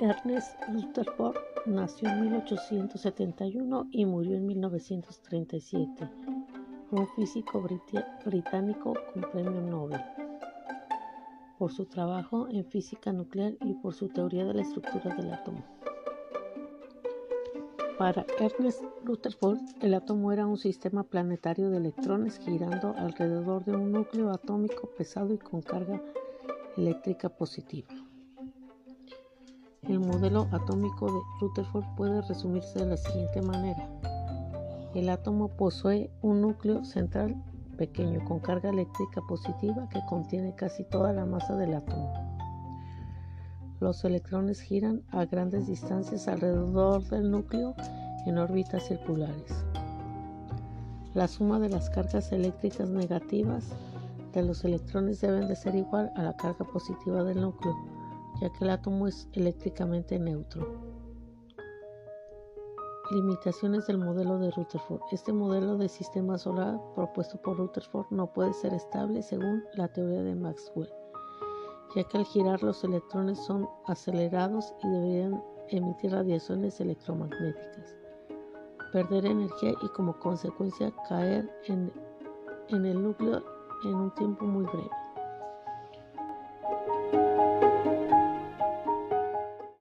Ernest Rutherford nació en 1871 y murió en 1937. Fue un físico británico con premio Nobel por su trabajo en física nuclear y por su teoría de la estructura del átomo. Para Ernest Rutherford, el átomo era un sistema planetario de electrones girando alrededor de un núcleo atómico pesado y con carga eléctrica positiva. El modelo atómico de Rutherford puede resumirse de la siguiente manera. El átomo posee un núcleo central pequeño con carga eléctrica positiva que contiene casi toda la masa del átomo. Los electrones giran a grandes distancias alrededor del núcleo en órbitas circulares. La suma de las cargas eléctricas negativas de los electrones deben de ser igual a la carga positiva del núcleo, ya que el átomo es eléctricamente neutro. Limitaciones del modelo de Rutherford. Este modelo de sistema solar propuesto por Rutherford no puede ser estable según la teoría de Maxwell, ya que al girar los electrones son acelerados y deberían emitir radiaciones electromagnéticas, perder energía y como consecuencia caer en, el núcleo en un tiempo muy breve.